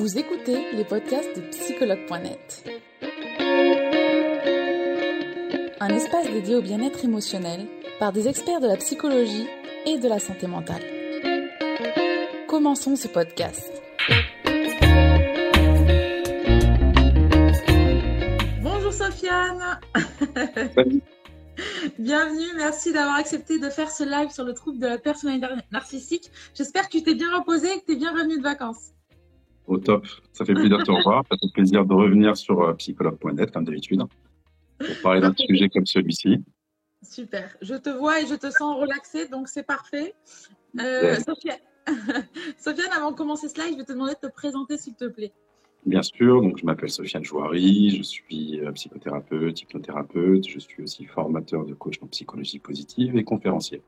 Vous écoutez les podcasts de psychologue.net. Un espace dédié au bien-être émotionnel par des experts de la psychologie et de la santé mentale. Commençons ce podcast. Bonjour Sofiane. Bienvenue, merci d'avoir accepté de faire ce live sur le trouble de la personnalité narcissique. J'espère que tu t'es bien reposé et que tu es bien revenu de vacances. Au top, ça fait plaisir de te revoir, ça fait plaisir de revenir sur euh, psychologue.net comme d'habitude pour parler d'un sujet comme celui-ci. Super, je te vois et je te sens relaxé, donc c'est parfait. Euh, Sofiane, avant de commencer ce live, je vais te demander de te présenter s'il te plaît. Bien sûr, donc je m'appelle Sofiane Jouari, je suis euh, psychothérapeute, hypnothérapeute, je suis aussi formateur de coach en psychologie positive et conférencier.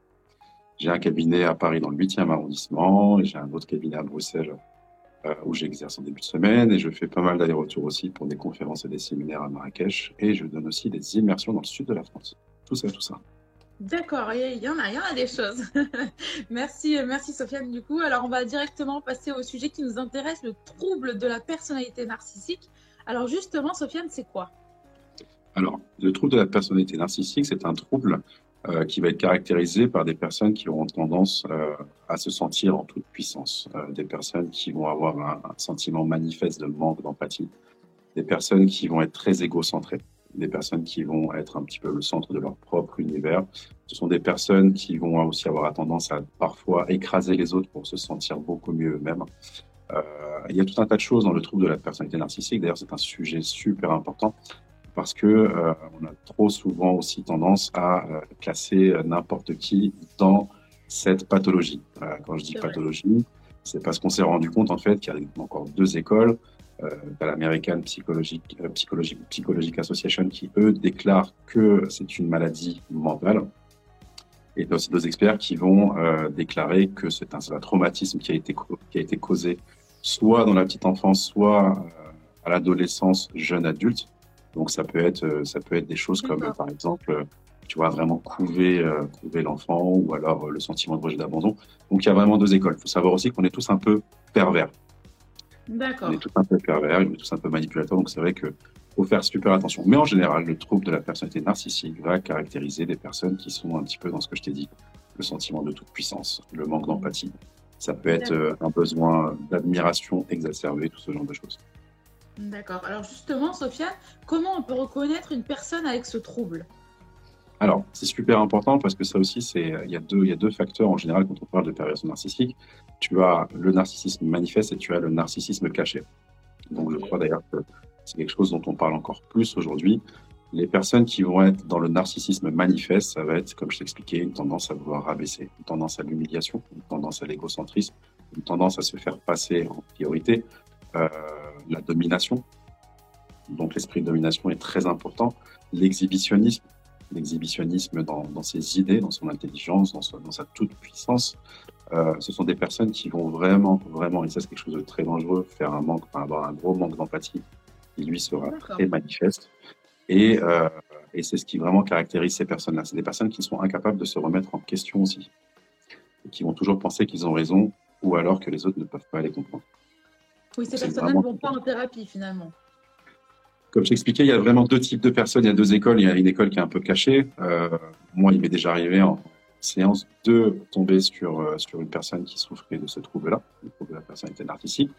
J'ai un cabinet à Paris dans le 8e arrondissement et j'ai un autre cabinet à Bruxelles où j'exerce en début de semaine et je fais pas mal d'allers-retours aussi pour des conférences et des séminaires à Marrakech et je donne aussi des immersions dans le sud de la France. Tout ça, tout ça. D'accord, il y en a, il y en a des choses. merci, merci Sofiane du coup. Alors on va directement passer au sujet qui nous intéresse, le trouble de la personnalité narcissique. Alors justement, Sofiane, c'est quoi? Alors, le trouble de la personnalité narcissique, c'est un trouble euh, qui va être caractérisé par des personnes qui auront tendance euh, à se sentir en toute puissance, euh, des personnes qui vont avoir un, un sentiment manifeste de manque d'empathie, des personnes qui vont être très égocentrées des personnes qui vont être un petit peu le centre de leur propre univers. Ce sont des personnes qui vont aussi avoir tendance à parfois écraser les autres pour se sentir beaucoup mieux eux-mêmes. Il y a tout un tas de choses dans le trouble de la personnalité narcissique. D'ailleurs, c'est un sujet super important parce que euh, on a trop souvent aussi tendance à euh, classer n'importe qui dans cette pathologie. Euh, quand je dis pathologie, c'est parce qu'on s'est rendu compte en fait qu'il y a encore deux écoles euh, l'American Psychologic, euh, Psychologic, Psychologic Association qui, eux, déclarent que c'est une maladie mentale. Et aussi deux experts qui vont euh, déclarer que c'est un, un, traumatisme qui a, été, qui a été causé soit dans la petite enfance, soit euh, à l'adolescence, jeune adulte. Donc ça peut être, ça peut être des choses comme, par exemple, tu vois, vraiment couver, couver l'enfant ou alors le sentiment de rejet d'abandon. Donc il y a vraiment deux écoles. Il faut savoir aussi qu'on est tous un peu pervers. D'accord. On est tous un peu pervers, on est tous un peu manipulateurs, donc c'est vrai que faut faire super attention. Mais en général, le trouble de la personnalité narcissique va caractériser des personnes qui sont un petit peu dans ce que je t'ai dit, le sentiment de toute puissance, le manque d'empathie. Ça peut être euh, un besoin d'admiration exacerbé, tout ce genre de choses. D'accord. Alors justement, Sophia, comment on peut reconnaître une personne avec ce trouble? Alors, c'est super important parce que ça aussi, c'est il y a deux il y a deux facteurs en général quand on parle de perversion narcissique. Tu as le narcissisme manifeste et tu as le narcissisme caché. Donc, je crois d'ailleurs que c'est quelque chose dont on parle encore plus aujourd'hui. Les personnes qui vont être dans le narcissisme manifeste, ça va être, comme je t'expliquais, une tendance à vouloir rabaisser, une tendance à l'humiliation, une tendance à l'égocentrisme, une tendance à se faire passer en priorité, euh, la domination. Donc l'esprit de domination est très important. L'exhibitionnisme, l'exhibitionnisme dans, dans, ses idées, dans son intelligence, dans, dans sa toute puissance. Euh, ce sont des personnes qui vont vraiment, vraiment, et ça c'est quelque chose de très dangereux, faire un manque, enfin, avoir un gros manque d'empathie, qui lui sera très manifeste. Et, euh, et c'est ce qui vraiment caractérise ces personnes-là. C'est des personnes qui sont incapables de se remettre en question aussi, et qui vont toujours penser qu'ils ont raison, ou alors que les autres ne peuvent pas les comprendre. Oui, ces personnes-là ne vont pas en thérapie finalement. Comme je t'expliquais, il y a vraiment deux types de personnes. Il y a deux écoles. Il y a une école qui est un peu cachée. Euh, moi, il m'est déjà arrivé en séance de tomber sur, euh, sur une personne qui souffrait de ce trouble-là, le trouble de la personnalité narcissique,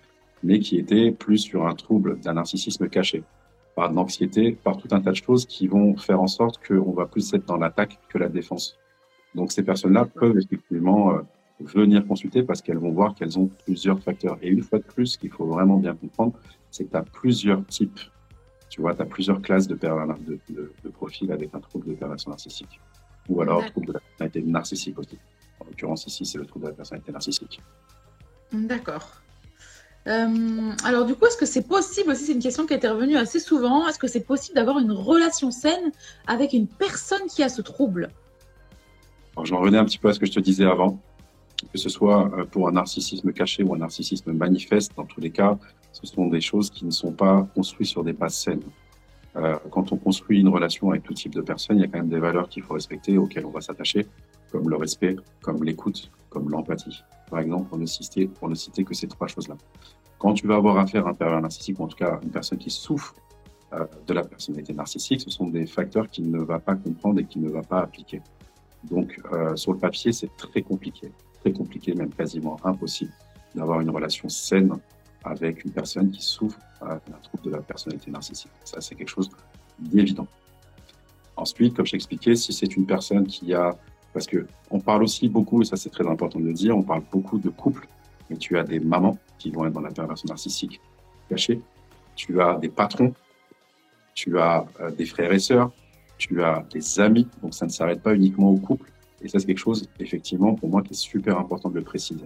mais qui était plus sur un trouble d'un narcissisme caché, par de l'anxiété, par tout un tas de choses qui vont faire en sorte qu'on va plus être dans l'attaque que la défense. Donc ces personnes-là peuvent effectivement euh, venir consulter parce qu'elles vont voir qu'elles ont plusieurs facteurs. Et une fois de plus, ce qu'il faut vraiment bien comprendre, c'est que tu as plusieurs types tu vois, tu as plusieurs classes de, de, de, de profils avec un trouble de perversion narcissique. Ou alors trouble de la personnalité narcissique aussi. En l'occurrence, ici, c'est le trouble de la personnalité narcissique. D'accord. Euh, alors du coup, est-ce que c'est possible aussi, c'est une question qui a été revenue assez souvent, est-ce que c'est possible d'avoir une relation saine avec une personne qui a ce trouble? Alors j'en revenais un petit peu à ce que je te disais avant, que ce soit euh, pour un narcissisme caché ou un narcissisme manifeste, dans tous les cas, ce sont des choses qui ne sont pas construites sur des bases saines. Euh, quand on construit une relation avec tout type de personnes, il y a quand même des valeurs qu'il faut respecter, auxquelles on va s'attacher, comme le respect, comme l'écoute, comme l'empathie. Par exemple, pour ne citer, que ces trois choses-là. Quand tu vas avoir affaire à un pervers narcissique, ou en tout cas une personne qui souffre euh, de la personnalité narcissique, ce sont des facteurs qu'il ne va pas comprendre et qu'il ne va pas appliquer. Donc, sur le papier, c'est très compliqué, très compliqué, même quasiment impossible, d'avoir une relation saine avec une personne qui souffre euh, d'un trouble de la personnalité narcissique. Ça, c'est quelque chose d'évident. Ensuite, comme je expliqué, si c'est une personne qui a, parce que on parle aussi beaucoup, et ça c'est très important de le dire, on parle beaucoup de couples, mais tu as des mamans qui vont être dans la perversion narcissique cachée, tu as des patrons, tu as euh, des frères et sœurs, tu as des amis, donc ça ne s'arrête pas uniquement au couple. Et ça, c'est quelque chose, effectivement, pour moi, qui est super important de le préciser.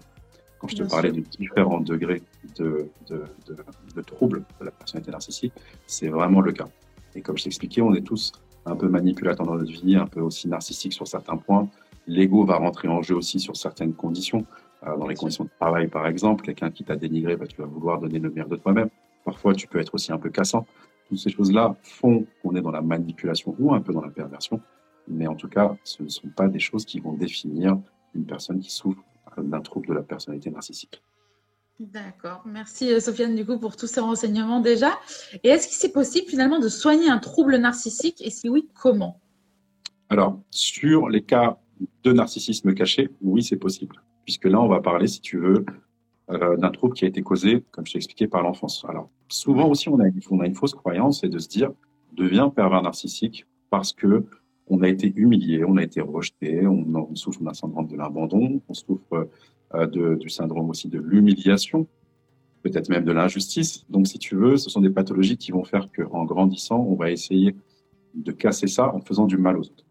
Quand je te parlais de différents degrés de, de, de, de troubles de la personnalité narcissique, c'est vraiment le cas. Et comme je t'expliquais, on est tous un peu manipulateurs dans notre vie, un peu aussi narcissiques sur certains points. L'ego va rentrer en jeu aussi sur certaines conditions. Euh, dans les conditions de travail, par exemple, quelqu'un qui t'a dénigré, bah, tu vas vouloir donner le meilleur de toi-même. Parfois, tu peux être aussi un peu cassant. Toutes ces choses-là font qu'on est dans la manipulation ou un peu dans la perversion. Mais en tout cas, ce ne sont pas des choses qui vont définir une personne qui souffre d'un trouble de la personnalité narcissique. D'accord. Merci euh, Sofiane du coup pour tous ces renseignements déjà. Et est-ce que c'est possible finalement de soigner un trouble narcissique? Et si oui, comment? Alors, sur les cas de narcissisme caché, oui, c'est possible. Puisque là, on va parler, si tu veux, euh, d'un trouble qui a été causé, comme je t'ai expliqué, par l'enfance. Alors, souvent aussi, on a, on a une fausse croyance, c'est de se dire, devient pervers narcissique parce que on a été humilié, on a été rejeté, on, souffre d'un syndrome de l'abandon, on souffre euh, de, du syndrome aussi de l'humiliation, peut-être même de l'injustice. Donc, si tu veux, ce sont des pathologies qui vont faire qu'en grandissant, on va essayer de casser ça en faisant du mal aux autres.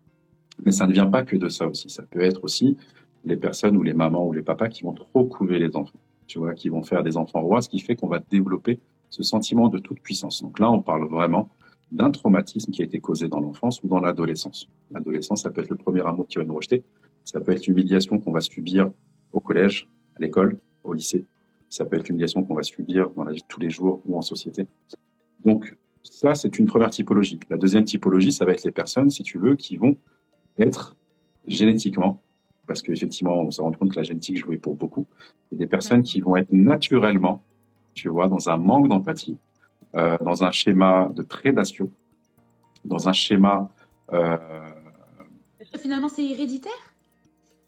Mais ça ne vient pas que de ça aussi. Ça peut être aussi les personnes ou les mamans ou les papas qui vont trop couver les enfants tu vois, qui vont faire des enfants rois, ce qui fait qu'on va développer ce sentiment de toute puissance. Donc là, on parle vraiment d'un traumatisme qui a été causé dans l'enfance ou dans l'adolescence. L'adolescence, ça peut être le premier amour qui va nous rejeter, ça peut être l'humiliation qu'on va subir au collège, à l'école, au lycée, ça peut être l'humiliation qu'on va subir dans la vie de tous les jours ou en société. Donc ça, c'est une première typologie. La deuxième typologie, ça va être les personnes, si tu veux, qui vont être génétiquement parce qu'effectivement, on s'est rendu compte que la génétique jouait pour beaucoup. Des personnes qui vont être naturellement, tu vois, dans un manque d'empathie, euh, dans un schéma de prédation, dans un schéma. Euh, Finalement, c'est héréditaire?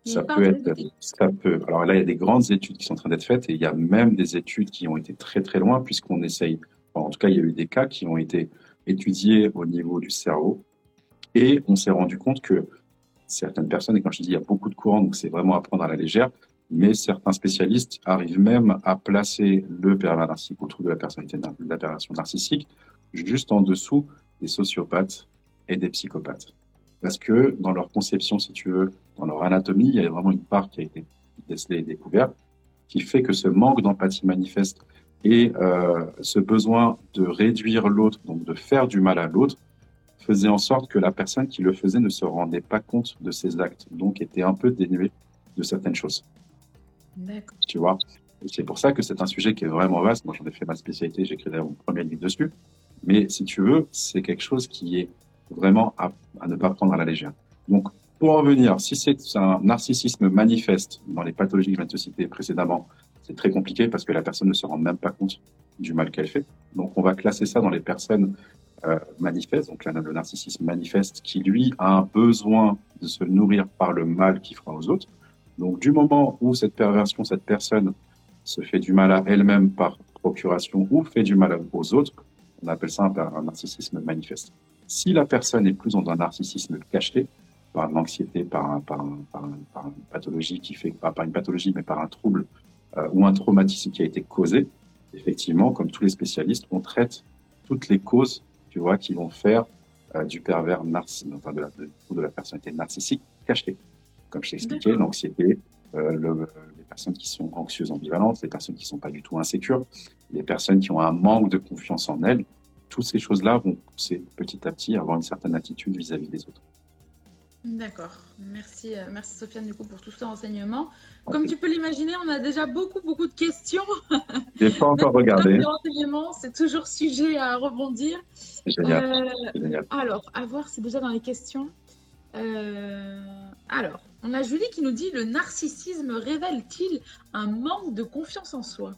Ça peut être, ça peut. Alors là, il y a des grandes études qui sont en train d'être faites et il y a même des études qui ont été très très loin puisqu'on essaye. en tout cas, il y a eu des cas qui ont été étudiés au niveau du cerveau et on s'est rendu compte que certaines personnes, et quand je dis il y a beaucoup de courants, donc c'est vraiment à prendre à la légère, mais certains spécialistes arrivent même à placer le pervers narcissique autour de la personnalité de la perversion narcissique juste en dessous des sociopathes et des psychopathes. Parce que dans leur conception, si tu veux, dans leur anatomie, il y a vraiment une part qui a été décelée et découverte qui fait que ce manque d'empathie manifeste et euh, ce besoin de réduire l'autre, donc de faire du mal à l'autre, faisait en sorte que la personne qui le faisait ne se rendait pas compte de ses actes, donc était un peu dénuée de certaines choses. Tu vois? C'est pour ça que c'est un sujet qui est vraiment vaste. Moi, j'en ai fait ma spécialité, j'ai écrit mon premier livre dessus. Mais si tu veux, c'est quelque chose qui est vraiment à, ne pas prendre à la légère. Donc, pour en venir, si c'est un narcissisme manifeste dans les pathologies que je viens de te citer précédemment, c'est très compliqué parce que la personne ne se rend même pas compte du mal qu'elle fait. Donc, on va classer ça dans les personnes euh, manifeste, donc le narcissisme manifeste, qui lui a un besoin de se nourrir par le mal qu'il fera aux autres. Donc du moment où cette perversion, cette personne se fait du mal à elle-même par procuration ou fait du mal aux autres, on appelle ça un, narcissisme manifeste. Si la personne est plus dans un narcissisme caché, par l'anxiété, par, par, une pathologie qui fait, pas par une pathologie, mais par un trouble euh, ou un traumatisme qui a été causé, effectivement, comme tous les spécialistes, on traite toutes les causes tu vois, qui vont faire euh, du pervers narcissique, enfin de la, de, la personnalité narcissique cachée. Comme je t'ai expliqué, l'anxiété, euh, le, les personnes qui sont anxieuses ambivalentes, les personnes qui sont pas du tout insécures, les personnes qui ont un manque de confiance en elles, toutes ces choses-là vont pousser petit à petit à avoir une certaine attitude vis-à-vis des autres. D'accord. Merci, euh, merci Sofiane du coup pour tout ce renseignement. Comme tu peux l'imaginer, on a déjà beaucoup, beaucoup de questions. Je pas encore regardé. C'est toujours sujet à rebondir. Génial. Euh, alors, à voir, c'est déjà dans les questions. Euh, alors, on a Julie qui nous dit le narcissisme révèle-t-il un manque de confiance en soi?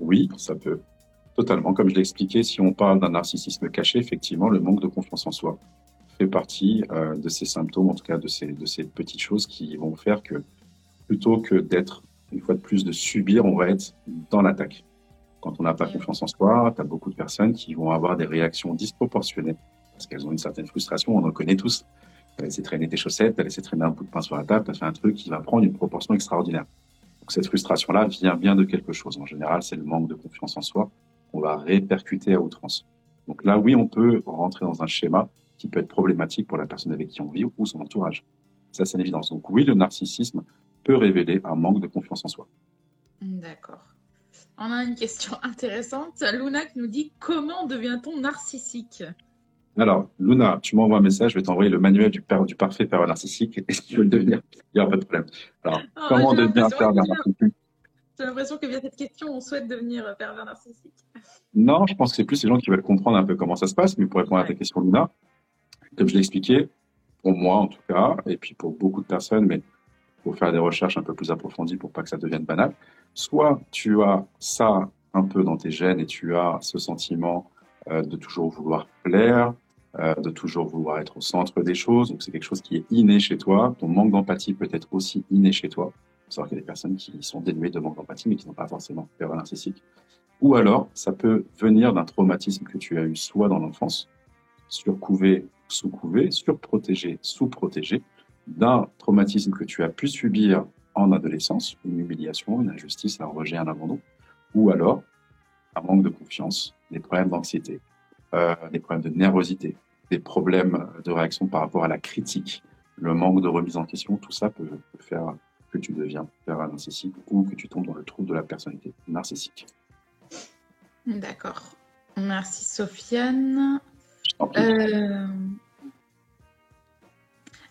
Oui, ça peut. Totalement. Comme je l'ai expliqué, si on parle d'un narcissisme caché, effectivement, le manque de confiance en soi fait partie euh, de ces symptômes, en tout cas de ces, de ces petites choses qui vont faire que plutôt que d'être, une fois de plus, de subir, on va être dans l'attaque. Quand on n'a pas confiance en soi, tu as beaucoup de personnes qui vont avoir des réactions disproportionnées parce qu'elles ont une certaine frustration, on en connaît tous. Tu as laissé traîner tes chaussettes, tu as laissé traîner un bout de pain sur la table, tu as fait un truc qui va prendre une proportion extraordinaire. Donc cette frustration-là vient bien de quelque chose. En général, c'est le manque de confiance en soi qu'on va répercuter à outrance. Donc là, oui, on peut rentrer dans un schéma qui peut être problématique pour la personne avec qui on vit ou son entourage. Ça, c'est une évidence. Donc oui, le narcissisme peut révéler un manque de confiance en soi. D'accord. On a une question intéressante. Luna nous dit comment devient-on narcissique? Alors, Luna, tu m'envoies un message, je vais t'envoyer le manuel du, du parfait pervers narcissique et si tu veux le devenir, il n'y a pas de problème. Alors, ah, comment devenir pervers narcissique? J'ai l'impression que via cette question, on souhaite devenir pervers narcissique. Non, je pense que c'est plus les gens qui veulent comprendre un peu comment ça se passe, mais pour répondre à ta question, Luna, comme je l'ai expliqué, pour moi en tout cas, et puis pour beaucoup de personnes, mais pour faire des recherches un peu plus approfondies pour pas que ça devienne banal, soit tu as ça un peu dans tes gènes et tu as ce sentiment euh, de toujours vouloir plaire, euh, de toujours vouloir être au centre des choses. Donc c'est quelque chose qui est inné chez toi. Ton manque d'empathie peut être aussi inné chez toi. Il qu'il y a des personnes qui sont dénuées de manque d'empathie mais qui n'ont pas forcément peur narcissique. Ou alors, ça peut venir d'un traumatisme que tu as eu soit dans l'enfance, surcouvé, sous-couvé, surprotégé, sous-protégé, d'un traumatisme que tu as pu subir en adolescence, une humiliation, une injustice, un rejet, un abandon, ou alors un manque de confiance, des problèmes d'anxiété, euh, des problèmes de nervosité, des problèmes de réaction par rapport à la critique, le manque de remise en question, tout ça peut, faire que tu deviens un narcissique ou que tu tombes dans le trouble de la personnalité narcissique. D'accord. Merci Sofiane. Euh,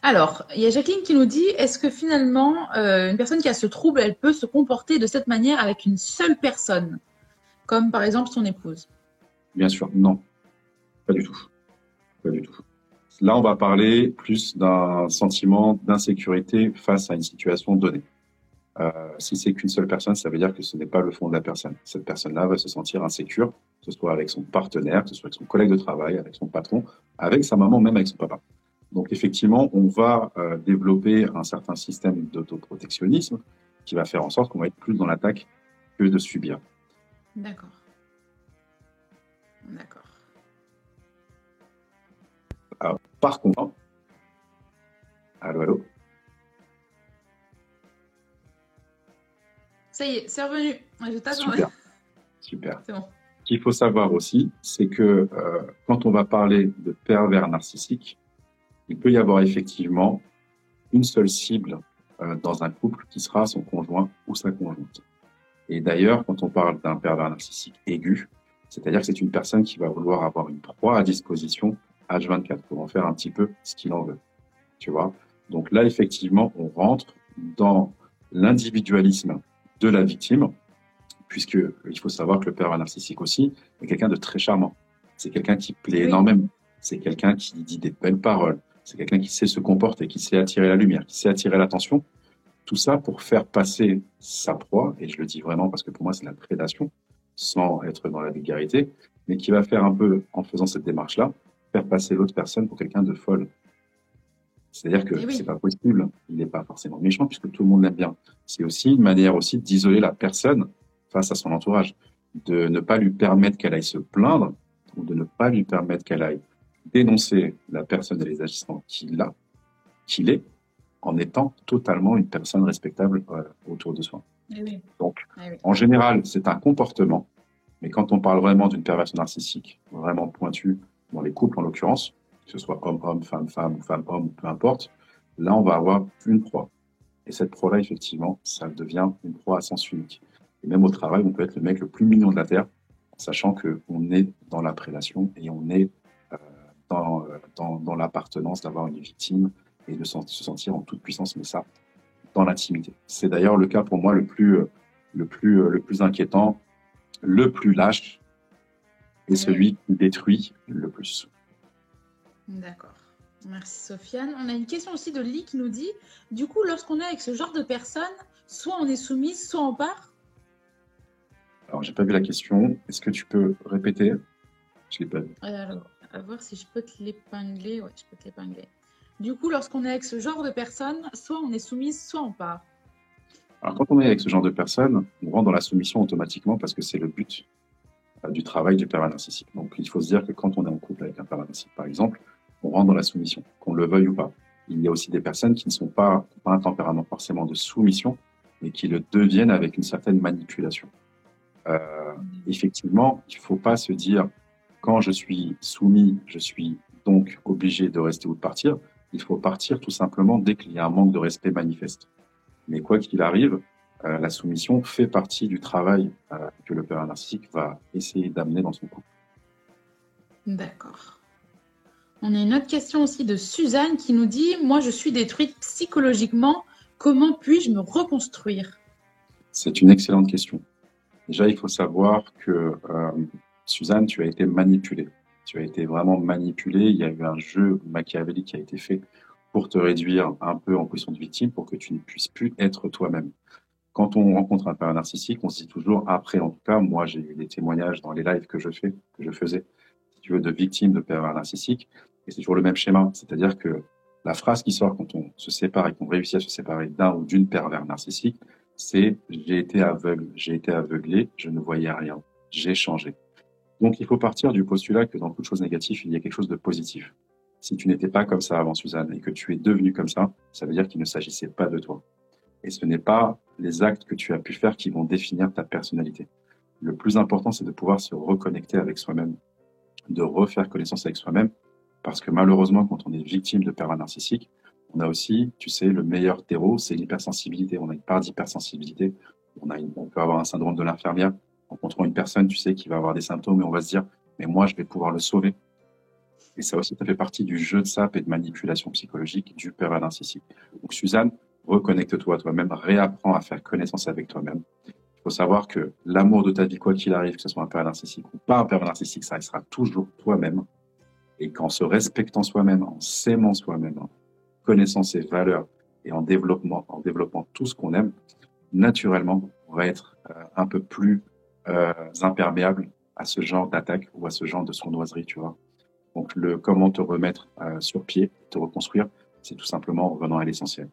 alors, il y a Jacqueline qui nous dit est-ce que finalement, euh, une personne qui a ce trouble, elle peut se comporter de cette manière avec une seule personne, comme par exemple son épouse? Bien sûr, non. Pas du tout. Pas. Là, on va parler plus d'un sentiment d'insécurité face à une situation donnée. Euh, si c'est qu'une seule personne, ça veut dire que ce n'est pas le fond de la personne. Cette personne-là va se sentir insécure, que ce soit avec son partenaire, que ce soit avec son collègue de travail, avec son patron, avec sa maman, même avec son papa. Donc effectivement, on va euh, développer un certain système d'autoprotectionnisme qui va faire en sorte qu'on va être plus dans l'attaque que de subir. D'accord. D'accord. Par contre, allô, allô? Ça y est, c'est revenu. Je Super. Super. Bon. Ce qu'il faut savoir aussi, c'est que euh, quand on va parler de pervers narcissique, il peut y avoir effectivement une seule cible euh, dans un couple qui sera son conjoint ou sa conjointe. Et d'ailleurs, quand on parle d'un pervers narcissique aigu, c'est-à-dire que c'est une personne qui va vouloir avoir une proie à disposition H24 pour en faire un petit peu ce qu'il en veut. Tu vois? Donc là, effectivement, on rentre dans l'individualisme de la victime, puisque il faut savoir que le pervers narcissique aussi est quelqu'un de très charmant. C'est quelqu'un qui plaît énormément. C'est quelqu'un qui dit des belles paroles. C'est quelqu'un qui sait se comporter, qui sait attirer la lumière, qui sait attirer l'attention. Tout ça pour faire passer sa proie, et je le dis vraiment parce que pour moi c'est la prédation, sans être dans la vulgarité, mais qui va faire un peu, en faisant cette démarche-là, faire passer l'autre personne pour quelqu'un de folle. C'est-à-dire que eh c'est pas possible, il n'est pas forcément méchant puisque tout le monde l'aime bien. C'est aussi une manière aussi d'isoler la personne face à son entourage, de ne pas lui permettre qu'elle aille se plaindre ou de ne pas lui permettre qu'elle aille dénoncer la personne et les agissants qu'il a, qu'il est, en étant totalement une personne respectable euh, autour de soi. Eh Donc, eh en général, c'est un comportement, mais quand on parle vraiment d'une perversion narcissique, vraiment pointue, dans les couples en l'occurrence, que ce soit homme-homme, femme-femme ou femme-homme, peu importe, là, on va avoir une proie. Et cette proie-là, effectivement, ça devient une proie à sens unique. Et même au travail, on peut être le mec le plus mignon de la Terre, sachant qu'on est dans la prédation et on est euh, dans, l'appartenance d'avoir une victime et de se sentir en toute puissance, mais ça, dans l'intimité. C'est d'ailleurs le cas pour moi le plus, euh, le plus, euh, le plus inquiétant, le plus lâche et celui qui détruit le plus. D'accord. Merci Sofiane. On a une question aussi de Lee qui nous dit, du coup, lorsqu'on est avec ce genre de personnes, soit on est soumise, soit on part? Alors, j'ai pas vu la question. Est-ce que tu peux répéter? Je l'ai pas vu. Alors, à voir si je peux te l'épingler. Ouais, je peux te l'épingler. Du coup, lorsqu'on est avec ce genre de personnes, soit on est soumise, soit on part. Alors, quand on est avec ce genre de personnes, on rentre dans la soumission automatiquement parce que c'est le but euh, du travail du pervers narcissique. Donc, il faut se dire que quand on est en couple avec un pervers narcissique, par exemple, on rentre dans la soumission, qu'on le veuille ou pas. Il y a aussi des personnes qui ne sont pas, pas un tempérament forcément de soumission, mais qui le deviennent avec une certaine manipulation. Euh, effectivement, il ne faut pas se dire quand je suis soumis, je suis donc obligé de rester ou de partir. Il faut partir tout simplement dès qu'il y a un manque de respect manifeste. Mais quoi qu'il arrive, euh, la soumission fait partie du travail euh, que le père narcissique va essayer d'amener dans son couple. D'accord. On a une autre question aussi de Suzanne qui nous dit Moi, je suis détruite psychologiquement. Comment puis-je me reconstruire? C'est une excellente question. Déjà, il faut savoir que euh, Suzanne, tu as été manipulée. Tu as été vraiment manipulée. Il y a eu un jeu machiavélique qui a été fait pour te réduire un peu en position de victime pour que tu ne puisses plus être toi-même. Quand on rencontre un père narcissique, on se dit toujours après, en tout cas, moi j'ai eu des témoignages dans les lives que je fais, que je faisais, si tu veux, de victimes de père narcissique, et c'est toujours le même schéma, c'est-à-dire que la phrase qui sort quand on se sépare et qu'on réussit à se séparer d'un ou d'une pervers narcissique, c'est j'ai été aveugle, j'ai été aveuglé, je ne voyais rien, j'ai changé. Donc il faut partir du postulat que dans toute chose négative, il y a quelque chose de positif. Si tu n'étais pas comme ça avant Suzanne et que tu es devenu comme ça, ça veut dire qu'il ne s'agissait pas de toi. Et ce n'est pas les actes que tu as pu faire qui vont définir ta personnalité. Le plus important, c'est de pouvoir se reconnecter avec soi-même, de refaire connaissance avec soi-même, parce que malheureusement, quand on est victime de pervers narcissiques, on a aussi, tu sais, le meilleur terreau, c'est l'hypersensibilité. On a une part d'hypersensibilité. On, a on peut avoir un syndrome de l'infirmière. En rencontrant une personne, tu sais, qui va avoir des symptômes et on va se dire, mais moi, je vais pouvoir le sauver. Et ça aussi, ça fait partie du jeu de sap et de manipulation psychologique du pervers narcissique. Donc, Suzanne, reconnecte-toi à toi-même, réapprends à faire connaissance avec toi-même. Il faut savoir que l'amour de ta vie, quoi qu'il arrive, que ce soit un pervers narcissique ou pas un pervers narcissique, ça restera toujours toi-même. Et qu'en se respectant soi-même, en s'aimant soi-même, connaissant ses valeurs et en développant, en développant tout ce qu'on aime, naturellement, on va être euh, un peu plus euh, imperméable à ce genre d'attaque ou à ce genre de sournoiserie, tu vois. Donc, le comment te remettre euh, sur pied, te reconstruire, c'est tout simplement en revenant à l'essentiel.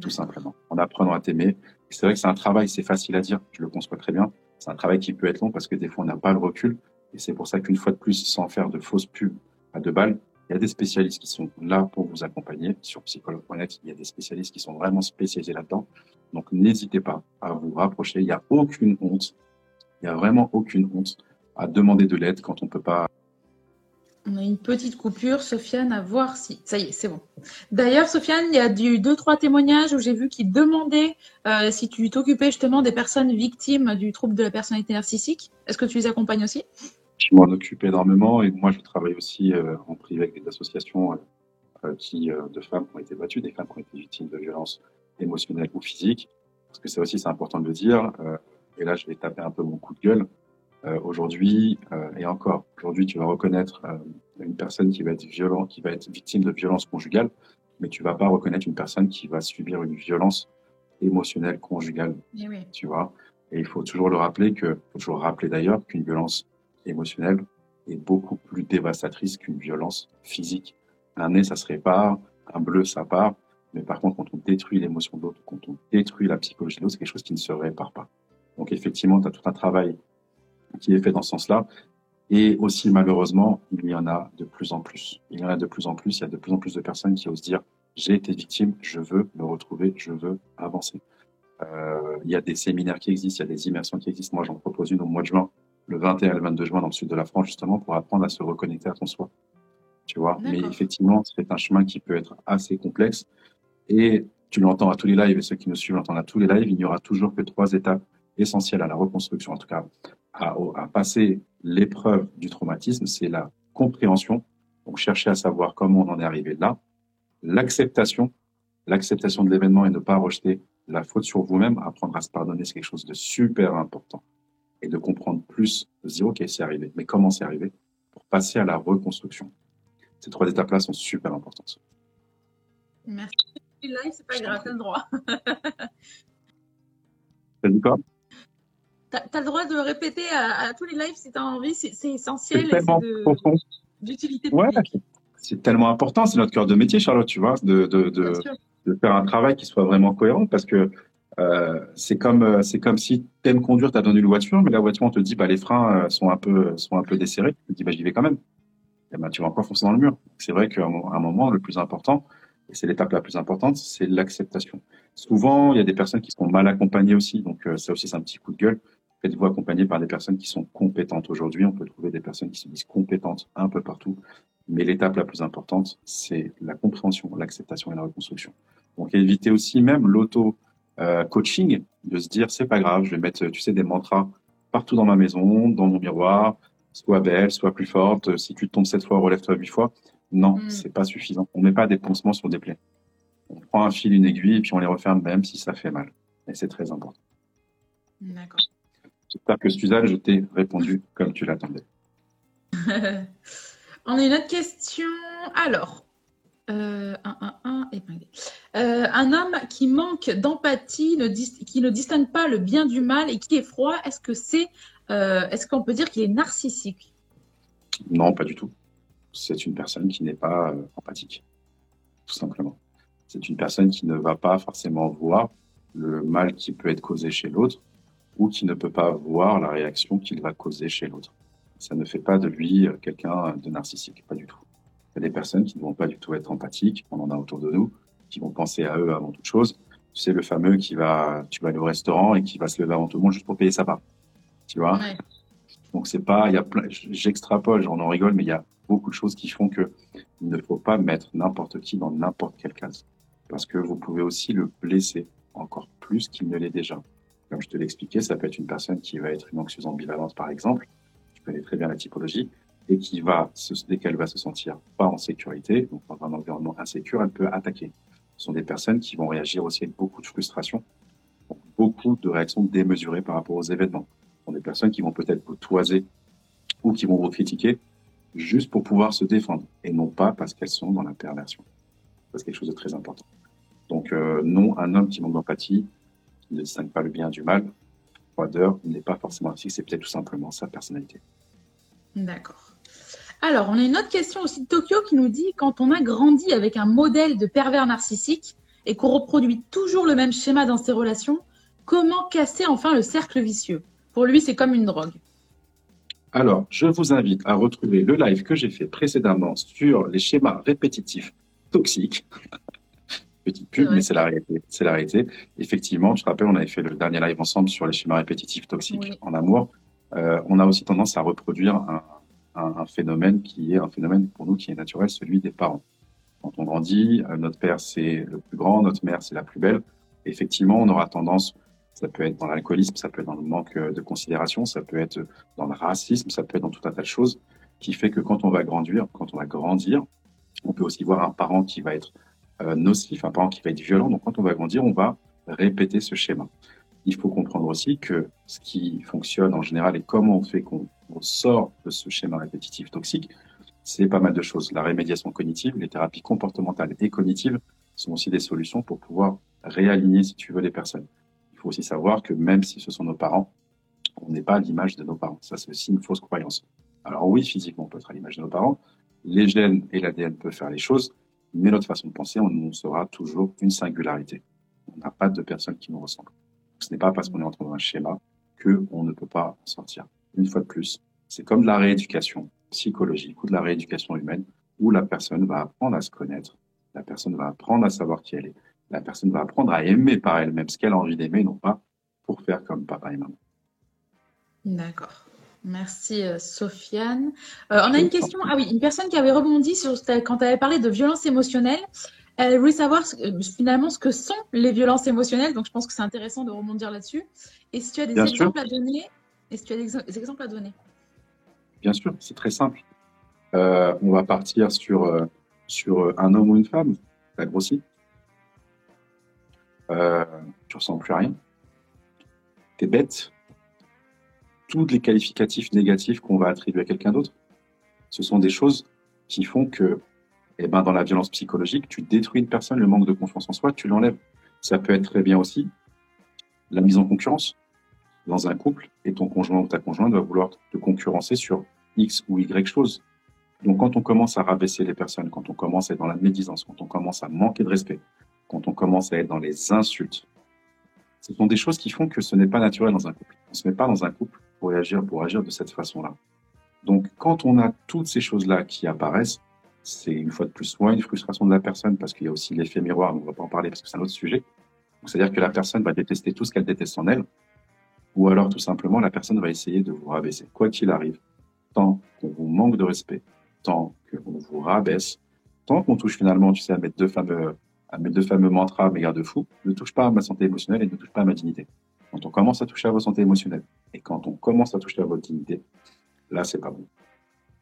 Tout simplement. En apprenant à t'aimer. C'est vrai que c'est un travail, c'est facile à dire, je le conçois très bien. C'est un travail qui peut être long parce que des fois, on n'a pas le recul. Et c'est pour ça qu'une fois de plus, sans faire de fausses pubs à deux balles, il y a des spécialistes qui sont là pour vous accompagner. Sur psychologue.net, il y a des spécialistes qui sont vraiment spécialisés là-dedans. Donc, n'hésitez pas à vous rapprocher. Il n'y a aucune honte. Il n'y a vraiment aucune honte à demander de l'aide quand on ne peut pas on a une petite coupure, Sofiane, à voir si. Ça y est, c'est bon. D'ailleurs, Sofiane, il y a du deux, trois témoignages où j'ai vu qu'ils demandaient euh, si tu t'occupais justement des personnes victimes du trouble de la personnalité narcissique. Est-ce que tu les accompagnes aussi? Je m'en occupe énormément et moi, je travaille aussi euh, en privé avec des associations euh, qui, de femmes qui ont été battues, des femmes qui ont été victimes de violences émotionnelles ou physiques. Parce que ça aussi, c'est important de le dire. et là, je vais taper un peu mon coup de gueule. Euh, aujourd'hui, euh, et encore, aujourd'hui, tu vas reconnaître euh, une personne qui va être violent, qui va être victime de violence conjugale, mais tu vas pas reconnaître une personne qui va subir une violence émotionnelle conjugale. Eh tu vois. Et il faut toujours le rappeler que, faut toujours rappeler d'ailleurs qu'une violence émotionnelle est beaucoup plus dévastatrice qu'une violence physique. Un nez, ça se répare, un bleu, ça part. Mais par contre, quand on détruit l'émotion de l'autre, quand on détruit la psychologie de l'autre, c'est quelque chose qui ne se répare pas. Donc effectivement, tu as tout un travail qui est fait dans ce sens-là. Et aussi, malheureusement, il y en a de plus en plus. Il y en a de plus en plus. Il y a de plus en plus de personnes qui osent dire j'ai été victime, je veux me retrouver, je veux avancer. Euh, il y a des séminaires qui existent, il y a des immersions qui existent. Moi, j'en propose une au mois de juin, le 21 et le 22 juin dans le sud de la France, justement, pour apprendre à se reconnecter à ton soi. Tu vois, mais effectivement, c'est un chemin qui peut être assez complexe. Et tu l'entends à tous les lives, et ceux qui nous suivent l'entendent à tous les lives, il n'y aura toujours que trois étapes essentielles à la reconstruction, en tout cas à, passer l'épreuve du traumatisme, c'est la compréhension, donc chercher à savoir comment on en est arrivé là, l'acceptation, l'acceptation de l'événement et ne pas rejeter la faute sur vous-même, apprendre à se pardonner, c'est quelque chose de super important. Et de comprendre plus, de se dire, OK, c'est arrivé, mais comment c'est arrivé pour passer à la reconstruction? Ces trois étapes-là sont super importantes. Merci. Live, c'est pas grave, t'as le droit. T'as dit quoi? Tu as, le droit de répéter à, tous les lives si tu as envie, c'est essentiel. D'utilité publique. c'est tellement important, c'est notre cœur de métier, Charlotte, tu vois, de, de, de, de, faire un travail qui soit vraiment cohérent parce que euh, c'est comme euh, c'est comme si tu aimes conduire, tu as donné une voiture, mais la voiture on te dit bah les freins euh, sont un peu sont un peu desserrés, tu te dis bah j'y vais quand même. Et eh ben tu vas encore foncer dans le mur. C'est vrai qu'à un moment le plus important et c'est l'étape la plus importante, c'est l'acceptation. Souvent, il y a des personnes qui sont mal accompagnées aussi, donc ça aussi c'est un petit coup de gueule. Faites-vous accompagner par des personnes qui sont compétentes. Aujourd'hui, on peut trouver des personnes qui se disent compétentes un peu partout, mais l'étape la plus importante, c'est la compréhension, l'acceptation et la reconstruction. Donc éviter aussi même l'auto euh, de se dire c'est pas grave, je vais mettre, tu sais, des mantras partout dans ma maison, dans mon miroir, soit belle, soit plus forte. Si tu tombes sept fois, relève-toi huit fois. Non, mm. c'est pas suffisant. On met pas des pansements sur des plaies. On prend un fil, une aiguille, et puis on les referme même si ça fait mal. Et c'est très important. D'accord. J'espère que Suzanne, je t'ai répondu comme tu l'attendais. on a une autre question. Alors, euh, euh, un, homme qui manque d'empathie, qui ne distingue pas le bien du mal et qui est froid, est-ce que c'est, euh, est-ce qu'on peut dire qu'il est narcissique? Non, pas du tout. C'est une personne qui n'est pas empathique, tout simplement. C'est une personne qui ne va pas forcément voir le mal qui peut être causé chez l'autre ou qui ne peut pas voir la réaction qu'il va causer chez l'autre. Ça ne fait pas de lui quelqu'un de narcissique, pas du tout. Il y a des personnes qui ne vont pas du tout être empathiques, on en a autour de nous, qui vont penser à eux avant toute chose. Tu sais, le fameux qui va, tu vas aller au restaurant et qui va se lever avant tout le monde juste pour payer sa part. Tu vois? Donc c'est pas, il y a plein, j'extrapole, j'en en rigole, mais il y a beaucoup de choses qui font que il ne faut pas mettre n'importe qui dans n'importe quelle case. Parce que vous pouvez aussi le blesser encore plus qu'il ne l'est déjà. Comme je te l'ai expliqué, ça peut être une personne qui va être une anxieuse ambivalente, par exemple. Tu connais très bien la typologie et qui va, dès qu'elle va se sentir pas en sécurité, donc dans un environnement insécure, elle peut attaquer. Ce sont des personnes qui vont réagir aussi avec beaucoup de frustration, beaucoup de réactions démesurées par rapport aux événements. Ce sont des personnes qui vont peut-être vous toiser ou qui vont vous critiquer juste pour pouvoir se défendre et non pas parce qu'elles sont dans la perversion. C'est quelque chose de très important. Donc euh, non, un homme qui manque d'empathie, qui ne distingue pas le bien du mal, froideur, n'est pas forcément ainsi, c'est peut-être tout simplement sa personnalité. D'accord. Alors, on a une autre question aussi de Tokyo qui nous dit quand on a grandi avec un modèle de pervers narcissique et qu'on reproduit toujours le même schéma dans ses relations, comment casser enfin le cercle vicieux? Pour lui, c'est comme une drogue. Alors, je vous invite à retrouver le live que j'ai fait précédemment sur les schémas répétitifs toxiques. Petite pub, mais c'est la réalité. C'est la réalité. Effectivement, je te rappelle, on avait fait le dernier live ensemble sur les schémas répétitifs toxiques en amour. Euh, on a aussi tendance à reproduire un, un, phénomène qui est un phénomène pour nous qui est naturel, celui des parents. Quand on grandit, euh, notre père c'est le plus grand, notre mère c'est la plus belle. effectivement, on aura tendance, ça peut être dans l'alcoolisme, ça peut être dans le manque de considération, ça peut être dans le racisme, ça peut être dans tout un tas de choses, qui fait que quand on va grandir, quand on va grandir, on peut aussi voir un parent qui va être nocif, un parent qui va être violent. Donc quand on va grandir, on va répéter ce schéma. Il faut comprendre aussi que ce qui fonctionne en général et comment on fait qu'on on sort de ce schéma répétitif toxique, c'est pas mal de choses. La rémédiation cognitive, les thérapies comportementales et cognitives sont aussi des solutions pour pouvoir réaligner, si tu veux, les personnes. Il faut aussi savoir que même si ce sont nos parents, on n'est pas à l'image de nos parents. Ça, c'est aussi une fausse croyance. Alors oui, physiquement, on peut être à l'image de nos parents. Les gènes et l'ADN peuvent faire les choses, mais notre façon de penser, on sera toujours une singularité. On n'a pas de personne qui nous ressemble. Ce n'est pas parce qu'on est entre un schéma qu'on ne peut pas sortir une fois de plus, c'est comme de la rééducation psychologique ou de la rééducation humaine où la personne va apprendre à se connaître, la personne va apprendre à savoir qui elle est, la personne va apprendre à aimer par elle-même ce qu'elle a envie d'aimer, non pas pour faire comme papa et maman. D'accord. Merci euh, Sofiane. Euh, on a une question. Ah oui, une personne qui avait rebondi sur quand tu avais parlé de violence émotionnelle. Elle voulait savoir finalement ce que sont les violences émotionnelles. Donc je pense que c'est intéressant de rebondir là-dessus. Et si tu as des exemples à donner? Est-ce que tu as des exemples à donner? Bien sûr, c'est très simple. Euh, on va partir sur, sur un homme ou une femme. Tu as grossi. Euh, tu ressens plus à rien. Tu es bête. Tous les qualificatifs négatifs qu'on va attribuer à quelqu'un d'autre, ce sont des choses qui font que, eh ben, dans la violence psychologique, tu détruis une personne, le manque de confiance en soi, tu l'enlèves. Ça peut être très bien aussi la mise en concurrence dans un couple et ton conjoint ou ta conjointe va vouloir te concurrencer sur X ou Y choses. Donc, quand on commence à rabaisser les personnes, quand on commence à être dans la médisance, quand on commence à manquer de respect, quand on commence à être dans les insultes, ce sont des choses qui font que ce n'est pas naturel dans un couple. On ne se met pas dans un couple pour réagir, pour agir de cette façon-là. Donc, quand on a toutes ces choses-là qui apparaissent, c'est une fois de plus soit une frustration de la personne parce qu'il y a aussi l'effet miroir, on ne va pas en parler parce que c'est un autre sujet. C'est-à-dire que la personne va détester tout ce qu'elle déteste en elle, ou alors tout simplement la personne va essayer de vous rabaisser, quoi qu'il arrive. Tant qu'on vous manque de respect, tant qu'on vous rabaisse, tant qu'on touche finalement, tu sais, à mettre deux fameux, à mettre deux fameux mantras, mes garde-fous, ne touche pas à ma santé émotionnelle et ne touche pas à ma dignité. Quand on commence à toucher à votre santé émotionnelle et quand on commence à toucher à votre dignité, là, c'est pas bon.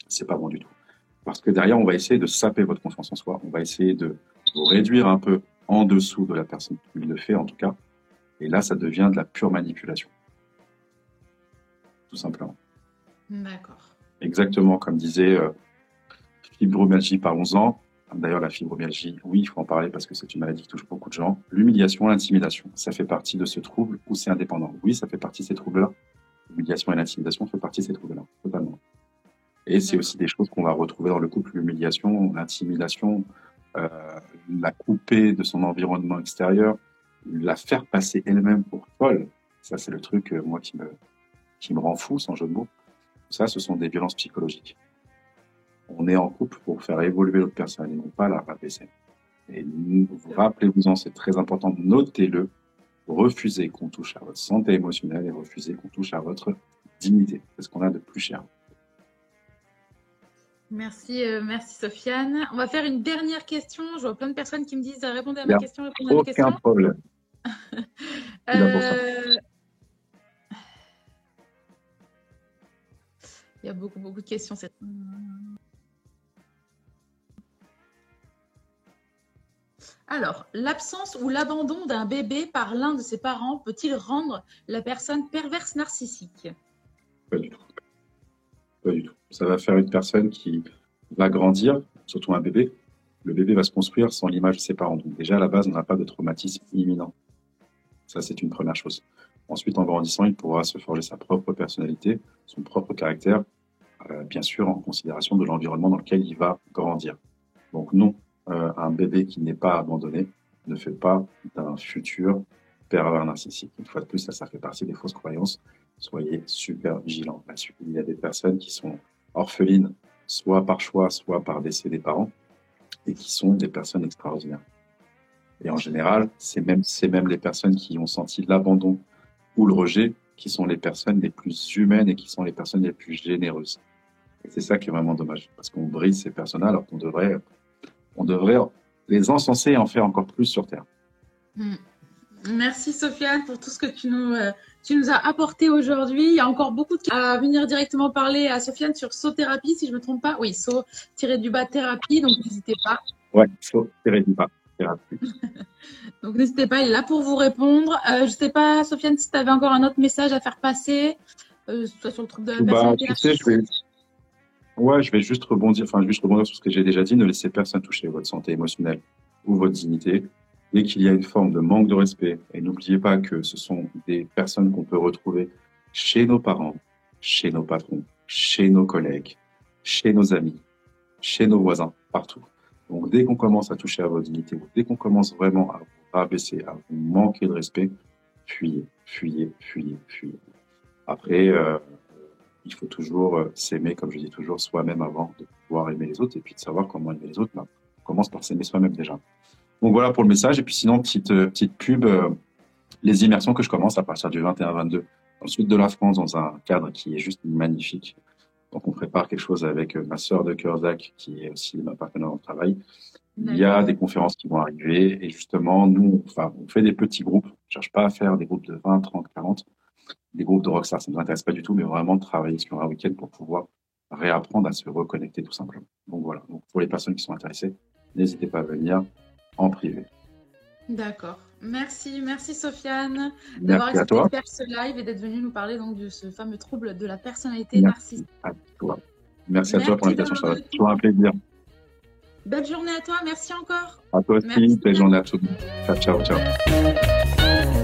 C'est pas bon du tout. Parce que derrière, on va essayer de saper votre confiance en soi. On va essayer de vous réduire un peu en dessous de la personne qui le fait, en tout cas. Et là, ça devient de la pure manipulation. Tout simplement. D'accord. Exactement comme disait euh, fibromyalgie, parlons-en. D'ailleurs, la fibromyalgie, oui, il faut en parler parce que c'est une maladie qui touche beaucoup de gens. L'humiliation, l'intimidation, ça fait partie de ce trouble ou c'est indépendant? Oui, ça fait partie de ces troubles-là. L'humiliation et l'intimidation font partie de ces troubles-là, totalement. Et c'est aussi des choses qu'on va retrouver dans le couple, l'humiliation, l'intimidation, euh, la couper de son environnement extérieur, la faire passer elle-même pour folle. Ça, c'est le truc, euh, moi, qui me, qui me rend fou, sans jeu de mots. Ça, ce sont des violences psychologiques. On est en couple pour faire évoluer l'autre personne et non pas la rabaisser. Et vous rappelez-vous-en, c'est très important, notez-le. Refusez qu'on touche à votre santé émotionnelle et refusez qu'on touche à votre dignité. C'est ce qu'on a de plus cher. Merci, euh, merci Sofiane. On va faire une dernière question. Je vois plein de personnes qui me disent répondez à ma question, répondez à ma question. Aucun problème. euh... Il y a beaucoup, beaucoup de questions. Alors, l'absence ou l'abandon d'un bébé par l'un de ses parents peut-il rendre la personne perverse narcissique? Pas du tout. Pas du tout. Ça va faire une personne qui va grandir, surtout un bébé. Le bébé va se construire sans l'image de ses parents. Donc déjà, à la base, on n'a pas de traumatisme imminent. Ça, c'est une première chose. Ensuite, en grandissant, il pourra se forger sa propre personnalité, son propre caractère, euh, bien sûr en considération de l'environnement dans lequel il va grandir. Donc non, euh, un bébé qui n'est pas abandonné ne fait pas d'un futur pervers narcissique. Une fois de plus, ça, ça fait partie des fausses croyances. Soyez super vigilants. Il y a des personnes qui sont orphelines, soit par choix, soit par décès des parents, et qui sont des personnes extraordinaires. Et en général, c'est même, c'est même les personnes qui ont senti l'abandon ou le rejet qui sont les personnes les plus humaines et qui sont les personnes les plus généreuses. Et c'est ça qui est vraiment dommage, parce qu'on brise ces personnes-là alors qu'on devrait, on devrait les encenser et en faire encore plus sur Terre. Hmm. Merci Sofiane pour tout ce que tu nous, euh, tu nous as apporté aujourd'hui. Il y a encore beaucoup de à venir directement parler à Sofiane sur Thérapie, si je ne me trompe pas. Oui, Saut-du-bas thérapie, donc n'hésitez pas. Ouais, Saut-du-bas thérapie. Donc n'hésitez pas, il est là pour vous répondre. Euh, je ne sais pas, Sofiane, si tu avais encore un autre message à faire passer, euh, soit sur le truc de la bah, tu sais, je vais... Ouais, je vais juste rebondir, enfin, juste rebondir sur ce que j'ai déjà dit. Ne laissez personne toucher votre santé émotionnelle ou votre dignité. Dès qu'il y a une forme de manque de respect, et n'oubliez pas que ce sont des personnes qu'on peut retrouver chez nos parents, chez nos patrons, chez nos collègues, chez nos amis, chez nos voisins, partout. Donc, dès qu'on commence à toucher à votre dignité, dès qu'on commence vraiment à vous rabaisser, à vous manquer de respect, fuyez, fuyez, fuyez, fuyez. Après, euh, il faut toujours euh, s'aimer, comme je dis toujours, soi-même avant de pouvoir aimer les autres et puis de savoir comment aimer les autres. on commence par s'aimer soi-même déjà. Donc voilà pour le message. Et puis sinon, petite, euh, petite pub, les immersions que je commence à partir du 21-22 dans le sud de la France, dans un cadre qui est juste magnifique. Donc, on prépare quelque chose avec euh, ma sœur de cœur, qui est aussi ma partenaire en travail. Il y a des conférences qui vont arriver et justement, nous, enfin, on fait des petits groupes. On ne cherche pas à faire des groupes de 20, 30, 40. Des groupes de rockstar, ça ne nous intéresse pas du tout, mais vraiment travailler sur un week-end pour pouvoir réapprendre à se reconnecter tout simplement. Donc voilà. Donc, pour les personnes qui sont intéressées, n'hésitez pas à venir en privé. D'accord. Merci, merci Sofiane d'avoir expliqué ce live et d'être venu nous parler donc de ce fameux trouble de la personnalité narcissique. Merci à toi pour l'invitation, ça va toujours un plaisir. Belle journée à toi, merci encore. À toi aussi, belle journée à tous. Ciao, ciao, ciao.